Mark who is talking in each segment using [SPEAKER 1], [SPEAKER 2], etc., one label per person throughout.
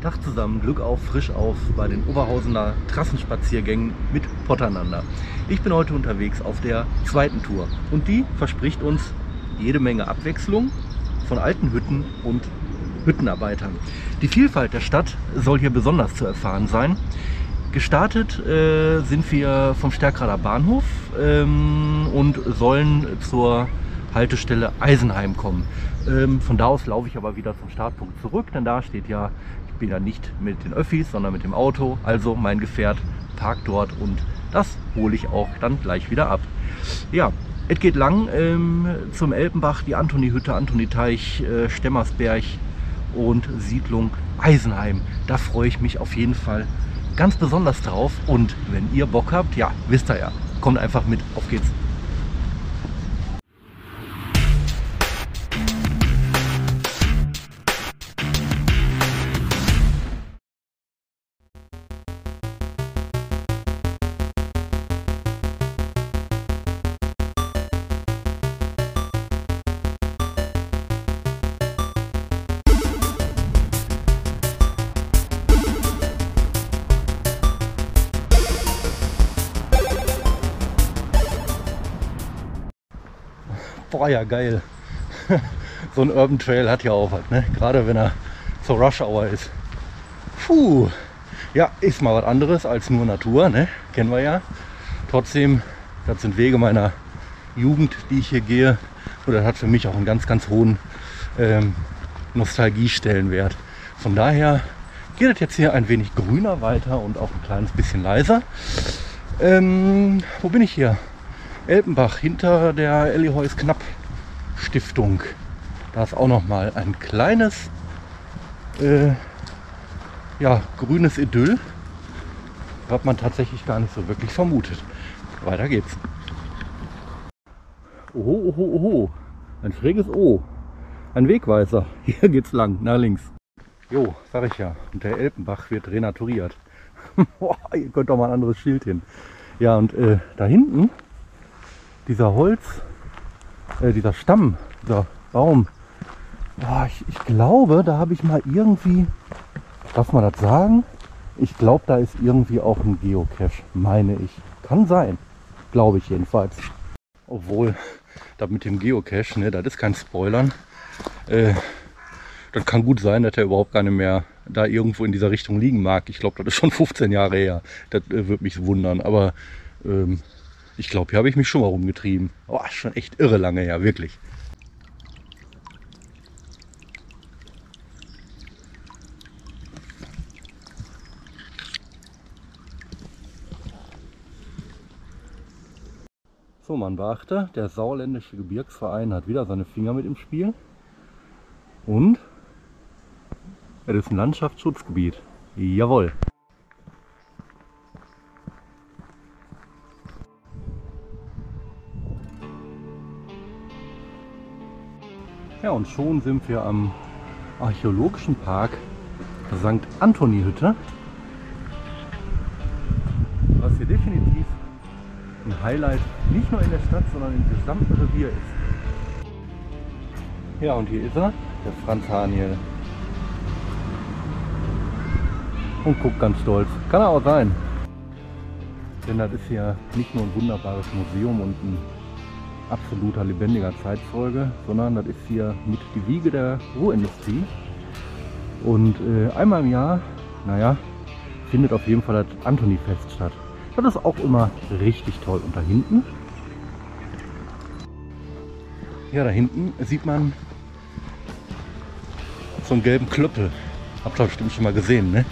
[SPEAKER 1] Tag zusammen, Glück auf, frisch auf bei den Oberhausener Trassenspaziergängen mit Potternander. Ich bin heute unterwegs auf der zweiten Tour und die verspricht uns jede Menge Abwechslung von alten Hütten und Hüttenarbeitern. Die Vielfalt der Stadt soll hier besonders zu erfahren sein. Gestartet äh, sind wir vom Stärkrader Bahnhof ähm, und sollen zur Haltestelle Eisenheim kommen. Ähm, von da aus laufe ich aber wieder zum Startpunkt zurück, denn da steht ja, bin ja nicht mit den Öffis, sondern mit dem Auto. Also mein Gefährt parkt dort und das hole ich auch dann gleich wieder ab. Ja, es geht lang ähm, zum Elpenbach, die Antoni-Hütte, Antoni-Teich, äh, Stemmersberg und Siedlung Eisenheim. Da freue ich mich auf jeden Fall ganz besonders drauf. Und wenn ihr Bock habt, ja, wisst ihr ja, kommt einfach mit. Auf geht's. Boah, ja geil. so ein Urban Trail hat ja auch was, ne? Gerade wenn er zur Rush Hour ist. Puh. Ja, ist mal was anderes als nur Natur, ne? Kennen wir ja. Trotzdem, das sind Wege meiner Jugend, die ich hier gehe. Und das hat für mich auch einen ganz, ganz hohen ähm, Nostalgiestellenwert. Von daher geht es jetzt hier ein wenig grüner weiter und auch ein kleines bisschen leiser. Ähm, wo bin ich hier? Elpenbach hinter der Elli Heus Knapp Stiftung. Da ist auch noch mal ein kleines äh, ja, grünes Idyll, was man tatsächlich gar nicht so wirklich vermutet. Weiter geht's. Oho, oho, oho. Ein schräges O. Ein Wegweiser. Hier geht's lang, nach links. Jo, sag ich ja. Und der Elpenbach wird renaturiert. Boah, ihr könnt doch mal ein anderes Schild hin. Ja, und äh, da hinten dieser Holz, äh, dieser Stamm, dieser Baum, oh, ich, ich, glaube, da habe ich mal irgendwie, darf man das sagen? Ich glaube, da ist irgendwie auch ein Geocache, meine ich. Kann sein, glaube ich jedenfalls. Obwohl, da mit dem Geocache, ne, das ist kein Spoilern. Äh, das kann gut sein, dass er überhaupt gar nicht mehr da irgendwo in dieser Richtung liegen mag. Ich glaube, das ist schon 15 Jahre her. Das äh, würde mich wundern. Aber ähm, ich glaube, hier habe ich mich schon mal rumgetrieben. Oh, schon echt irre lange her, wirklich. So, man beachte, der sauerländische Gebirgsverein hat wieder seine Finger mit im Spiel. Und es ist ein Landschaftsschutzgebiet. Jawohl. Und schon sind wir am archäologischen Park St. Antoni-Hütte. Was hier definitiv ein Highlight nicht nur in der Stadt, sondern im gesamten Revier ist. Ja, und hier ist er, der Franz Haniel. Und guckt ganz stolz. Kann er auch sein. Denn das ist ja nicht nur ein wunderbares Museum und ein absoluter lebendiger Zeitzeuge, sondern das ist hier mit die Wiege der Ruhrindustrie. Und äh, einmal im Jahr, naja, findet auf jeden Fall das Antoni-Fest statt. Das ist auch immer richtig toll. Und da hinten, ja, da hinten sieht man so einen gelben Klöppel. Habt ihr bestimmt schon mal gesehen, ne?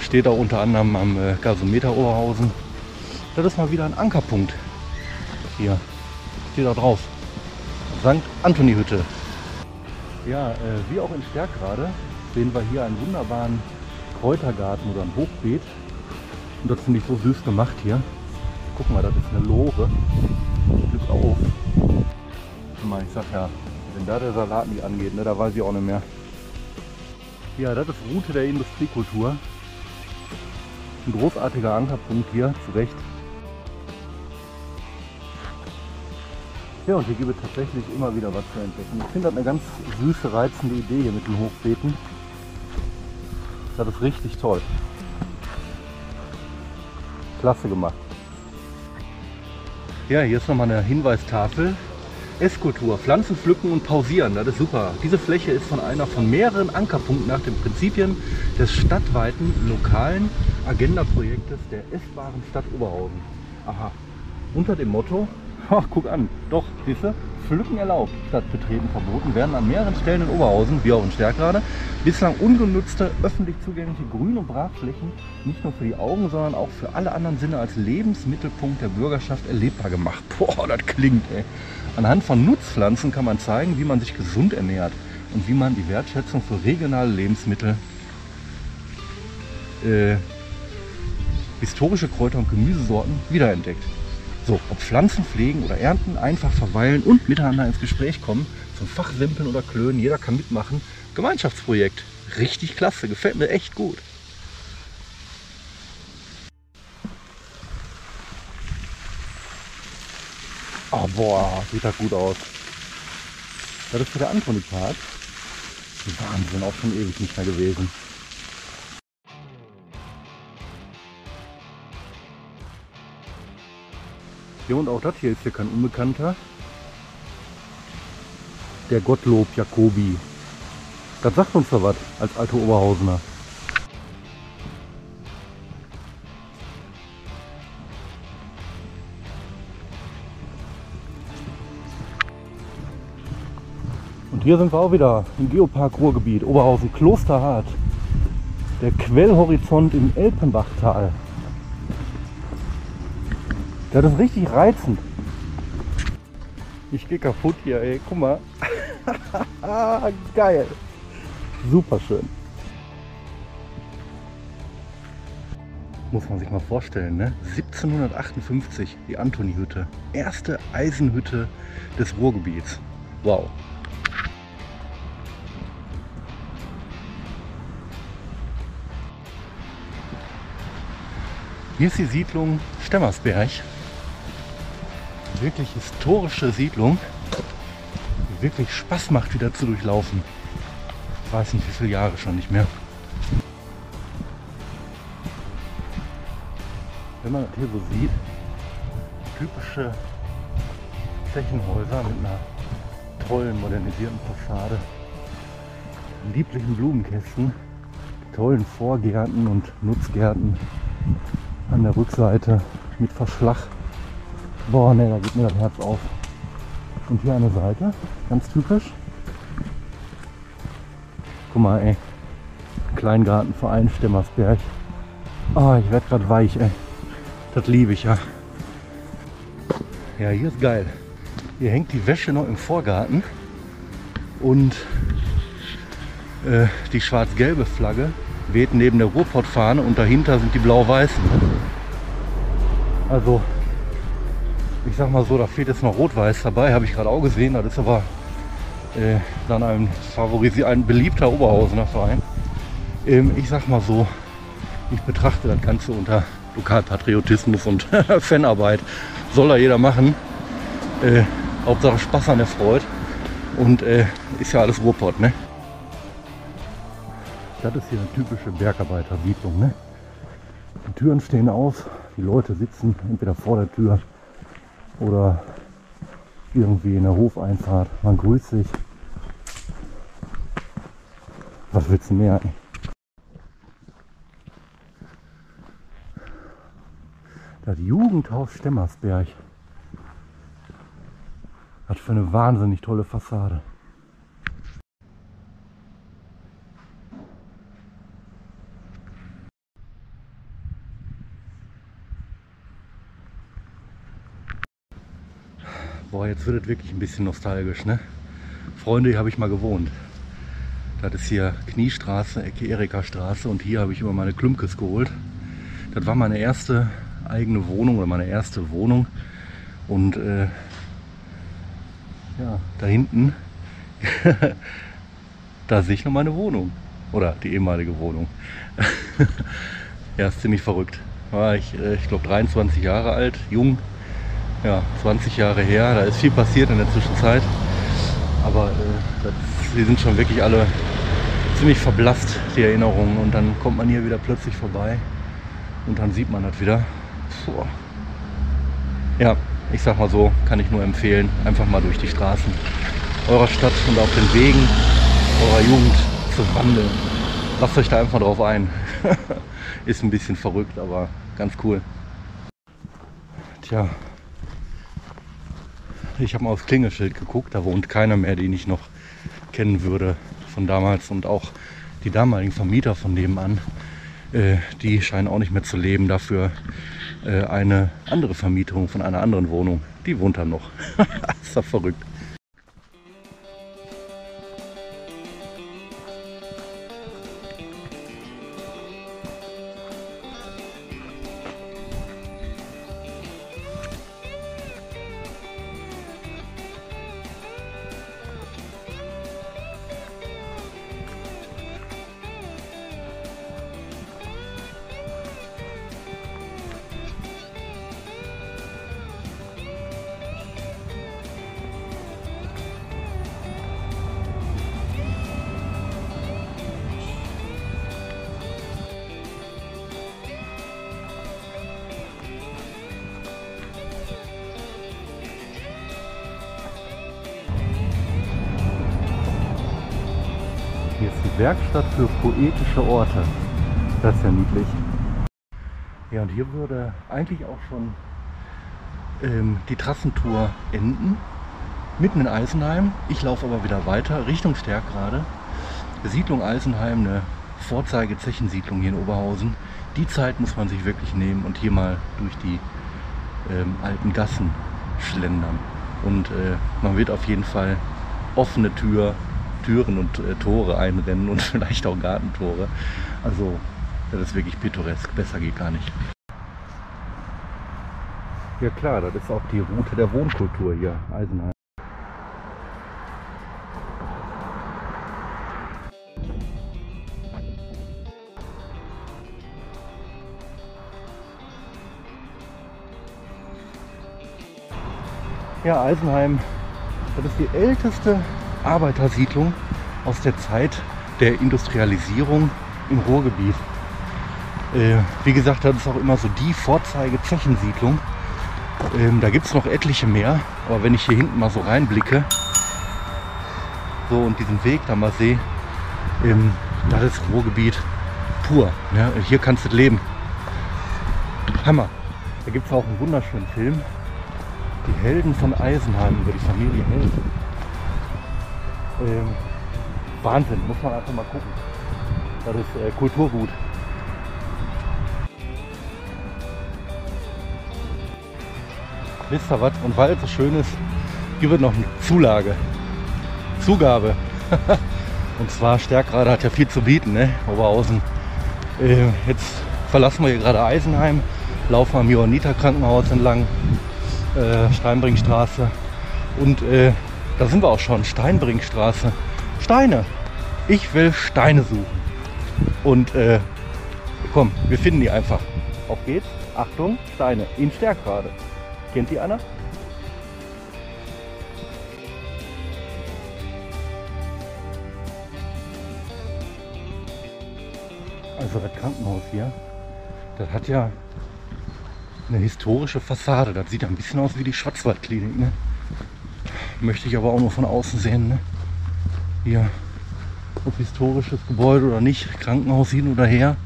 [SPEAKER 1] Steht da unter anderem am äh, Gasometer Oberhausen. Das ist mal wieder ein Ankerpunkt hier steht da drauf. St. Anthony Hütte. Ja, äh, wie auch in Stärkrade sehen wir hier einen wunderbaren Kräutergarten oder ein Hochbeet. Und das finde ich so süß gemacht hier. Guck mal, das ist eine Lore. Glück auf. Ich sag ja, wenn da der Salat nicht angeht, ne, da weiß ich auch nicht mehr. Ja, das ist Route der Industriekultur. Ein großartiger Ankerpunkt hier, zu Recht. Ja, und hier gibt es tatsächlich immer wieder was zu entdecken. Ich finde das eine ganz süße, reizende Idee hier mit den Hochbeeten. Das ist richtig toll. Klasse gemacht. Ja, hier ist nochmal eine Hinweistafel. Esskultur, Pflanzen pflücken und pausieren, das ist super. Diese Fläche ist von einer von mehreren Ankerpunkten nach den Prinzipien des stadtweiten lokalen Agenda-Projektes der essbaren Stadt Oberhausen. Aha. Unter dem Motto, ach guck an, doch, du, Pflücken erlaubt, statt Betreten verboten, werden an mehreren Stellen in Oberhausen, wie auch in Stärkrade, bislang ungenutzte, öffentlich zugängliche Grün- und Brachflächen nicht nur für die Augen, sondern auch für alle anderen Sinne als Lebensmittelpunkt der Bürgerschaft erlebbar gemacht. Boah, das klingt, ey. Anhand von Nutzpflanzen kann man zeigen, wie man sich gesund ernährt und wie man die Wertschätzung für regionale Lebensmittel, äh, historische Kräuter und Gemüsesorten wiederentdeckt. So, ob Pflanzen pflegen oder ernten, einfach verweilen und miteinander ins Gespräch kommen, zum Fachsimpeln oder Klönen, jeder kann mitmachen. Gemeinschaftsprojekt, richtig klasse, gefällt mir echt gut. Oh, boah, sieht das gut aus. Das ist der Antoni-Park. Wahnsinn, auch schon ewig nicht mehr gewesen. Ja, und auch das hier ist hier kein Unbekannter. Der Gottlob Jacobi. Das sagt uns doch was als alte Oberhausener. Und hier sind wir auch wieder im Geopark Ruhrgebiet, Oberhausen Klosterhardt. Der Quellhorizont im Elpenbachtal. Das ist richtig reizend. Ich gehe kaputt hier, ey. Guck mal. Geil. Super schön. Muss man sich mal vorstellen, ne? 1758, die Antoni-Hütte. Erste Eisenhütte des Ruhrgebiets. Wow. Hier ist die Siedlung Stemmersberg wirklich historische Siedlung, die wirklich Spaß macht, wieder zu durchlaufen. Ich weiß nicht, wie viele Jahre schon nicht mehr. Wenn man das hier so sieht, typische Zechenhäuser mit einer tollen modernisierten Fassade, lieblichen Blumenkästen, tollen Vorgärten und Nutzgärten an der Rückseite mit Verschlag Boah, ne, da geht mir das Herz auf. Und hier eine Seite, ganz typisch. Guck mal, ey. Kleingartenverein Stemmersberg. Oh, ich werde gerade weich, ey. Das liebe ich ja. Ja, hier ist geil. Hier hängt die Wäsche noch im Vorgarten und äh, die schwarz-gelbe Flagge weht neben der Ruhrpottfahne und dahinter sind die blau-weißen. Also ich sag mal so, da fehlt jetzt noch Rot-Weiß dabei, habe ich gerade auch gesehen. Das ist aber äh, dann ein, Favorisi ein beliebter Oberhausener Verein. Ähm, ich sag mal so, ich betrachte das Ganze unter Lokalpatriotismus und Fanarbeit. Soll da jeder machen. Äh, Hauptsache Spaß an der Freude. Und äh, ist ja alles Ruhrpott, ne? Das ist hier eine typische Bergarbeitersiedlung, ne? Die Türen stehen auf, die Leute sitzen entweder vor der Tür oder irgendwie in der Hofeinfahrt. Man grüßt sich. Was willst du mehr? Ey? Das Jugendhaus Stemmersberg. Hat für eine wahnsinnig tolle Fassade. Boah, jetzt wird es wirklich ein bisschen nostalgisch, ne? Freunde, hier habe ich mal gewohnt. Das ist hier Kniestraße, Ecke Erika Straße und hier habe ich immer meine Klumpkes geholt. Das war meine erste eigene Wohnung oder meine erste Wohnung. Und äh, ja, da hinten, da sehe ich noch meine Wohnung. Oder die ehemalige Wohnung. ja, ist ziemlich verrückt. War ich, äh, ich glaube, 23 Jahre alt, jung, ja, 20 Jahre her. Da ist viel passiert in der Zwischenzeit. Aber äh, das, die sind schon wirklich alle ziemlich verblasst, die Erinnerungen. Und dann kommt man hier wieder plötzlich vorbei und dann sieht man das wieder. Puh. Ja, ich sag mal so, kann ich nur empfehlen, einfach mal durch die Straßen eurer Stadt und auf den Wegen eurer Jugend zu wandeln. Lasst euch da einfach drauf ein. Ist ein bisschen verrückt, aber ganz cool. Tja, ich habe mal aufs Klingelschild geguckt, da wohnt keiner mehr, den ich noch kennen würde von damals und auch die damaligen Vermieter von nebenan, äh, die scheinen auch nicht mehr zu leben. Dafür äh, eine andere Vermietung von einer anderen Wohnung, die wohnt da noch. ist doch verrückt. Werkstatt für poetische Orte. Das ist ja niedlich. Ja, und hier würde eigentlich auch schon ähm, die Trassentour enden. Mitten in Eisenheim. Ich laufe aber wieder weiter Richtung Stärkrade. Siedlung Eisenheim, eine Vorzeige-Zechensiedlung hier in Oberhausen. Die Zeit muss man sich wirklich nehmen und hier mal durch die ähm, alten Gassen schlendern. Und äh, man wird auf jeden Fall offene Tür Türen und äh, Tore einrennen und vielleicht auch Gartentore. Also das ist wirklich pittoresk, besser geht gar nicht. Ja klar, das ist auch die Route der Wohnkultur hier, Eisenheim. Ja, Eisenheim, das ist die älteste Arbeitersiedlung aus der Zeit der Industrialisierung im Ruhrgebiet. Äh, wie gesagt, das ist auch immer so die Vorzeige-Zechensiedlung. Ähm, da gibt es noch etliche mehr, aber wenn ich hier hinten mal so reinblicke, so und diesen Weg da mal sehe, ähm, das ist Ruhrgebiet pur. Ne? Hier kannst du leben. Hammer. Da gibt es auch einen wunderschönen Film. Die Helden von Eisenheim über die Familie Held. Ähm, Wahnsinn, muss man einfach mal gucken. Das ist äh, Kulturgut. Wisst ihr was? Und weil es so schön ist, gibt es noch eine Zulage. Zugabe. Und zwar Stärkrade hat ja viel zu bieten, ne? Oberhausen. Äh, jetzt verlassen wir hier gerade Eisenheim, laufen am Johanniter Krankenhaus entlang, äh, Steinbringstraße. Und äh, da sind wir auch schon, Steinbringstraße. Steine. Ich will Steine suchen. Und äh, komm, wir finden die einfach. Auf geht's. Achtung, Steine. In Stärkrade. Kennt die einer? Also das Krankenhaus hier, das hat ja eine historische Fassade. Das sieht ein bisschen aus wie die Schwarzwaldklinik. Ne? Möchte ich aber auch nur von außen sehen. Ne? Hier, ob historisches Gebäude oder nicht, Krankenhaus hin oder her.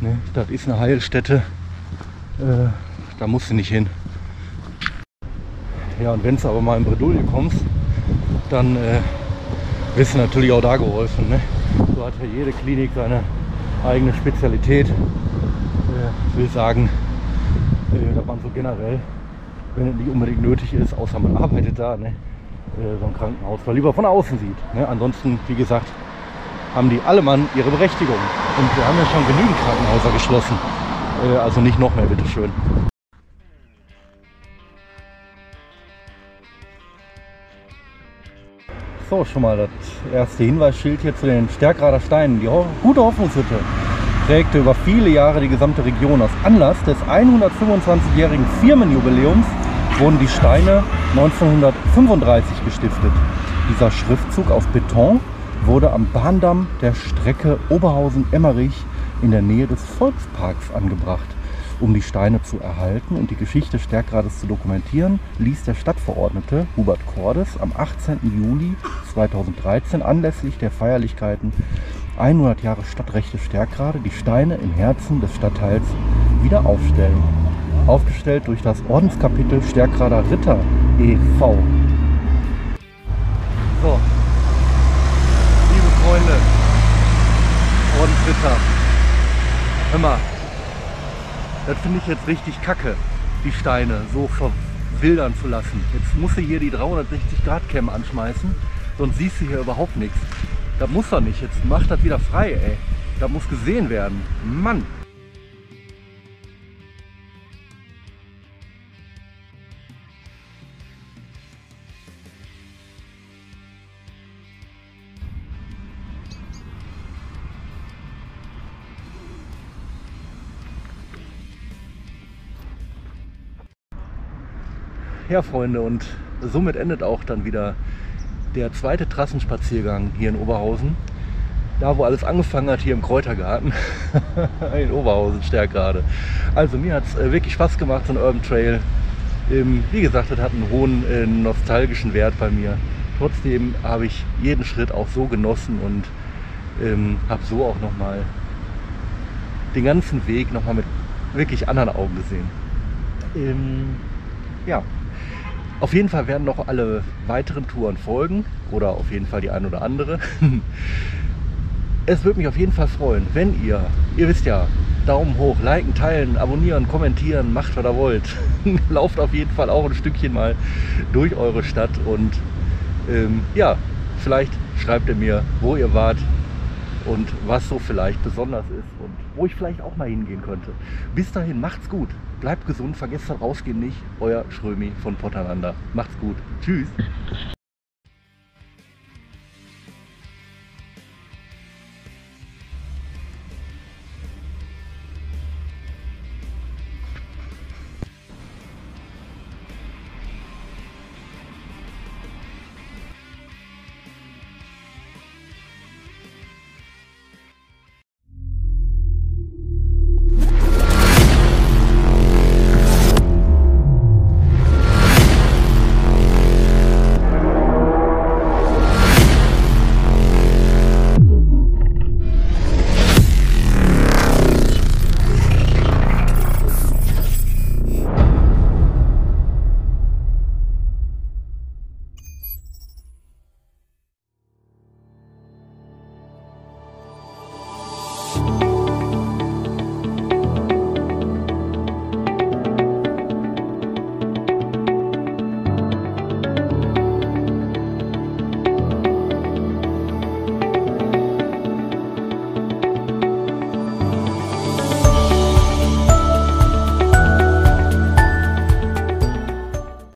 [SPEAKER 1] Ne? Das ist eine Heilstätte. Äh, da musst du nicht hin. Ja, und wenn du aber mal in Bredouille kommst, dann äh, wirst du natürlich auch da geholfen. Ne? So hat ja jede Klinik seine eigene Spezialität. Äh, will sagen, äh, dass man so generell, wenn es nicht unbedingt nötig ist, außer man arbeitet da, ne? äh, so ein Krankenhaus mal lieber von außen sieht. Ne? Ansonsten, wie gesagt, haben die alle Mann ihre Berechtigung. Und wir haben ja schon genügend Krankenhäuser geschlossen. Äh, also nicht noch mehr, bitteschön. So, schon mal das erste Hinweisschild hier zu den Stärkrader Steinen. Die gute Hoffnungshütte prägte über viele Jahre die gesamte Region. Aus Anlass des 125-jährigen Firmenjubiläums wurden die Steine 1935 gestiftet. Dieser Schriftzug aus Beton wurde am Bahndamm der Strecke Oberhausen-Emmerich in der Nähe des Volksparks angebracht. Um die Steine zu erhalten und die Geschichte Stärkrades zu dokumentieren, ließ der Stadtverordnete Hubert Cordes am 18. Juli 2013 anlässlich der Feierlichkeiten 100 Jahre Stadtrechte Stärkrade die Steine im Herzen des Stadtteils wieder aufstellen. Aufgestellt durch das Ordenskapitel Stärkrader Ritter e.V. So, liebe Freunde, Ordensritter, hör mal, das finde ich jetzt richtig kacke, die Steine so verwildern zu lassen. Jetzt muss sie hier die 360 Grad Cam anschmeißen, sonst siehst du hier überhaupt nichts. Das muss er nicht. Jetzt macht das wieder frei, ey. Das muss gesehen werden. Mann. Ja, Freunde, und somit endet auch dann wieder der zweite Trassenspaziergang hier in Oberhausen. Da, wo alles angefangen hat, hier im Kräutergarten in Oberhausen, Stärkrade. Also mir hat es äh, wirklich Spaß gemacht, so ein Urban Trail. Wie gesagt, das hat einen hohen äh, nostalgischen Wert bei mir. Trotzdem habe ich jeden Schritt auch so genossen und ähm, habe so auch nochmal den ganzen Weg nochmal mit wirklich anderen Augen gesehen. Ähm, ja, auf jeden Fall werden noch alle weiteren Touren folgen oder auf jeden Fall die ein oder andere. Es würde mich auf jeden Fall freuen, wenn ihr, ihr wisst ja, Daumen hoch, liken, teilen, abonnieren, kommentieren, macht was ihr wollt. Lauft auf jeden Fall auch ein Stückchen mal durch eure Stadt und ähm, ja, vielleicht schreibt ihr mir, wo ihr wart und was so vielleicht besonders ist und wo ich vielleicht auch mal hingehen könnte. Bis dahin, macht's gut. Bleibt gesund, vergesst das Rausgehen nicht. Euer Schrömi von Potterlander. Macht's gut. Tschüss.